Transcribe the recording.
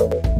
Bye.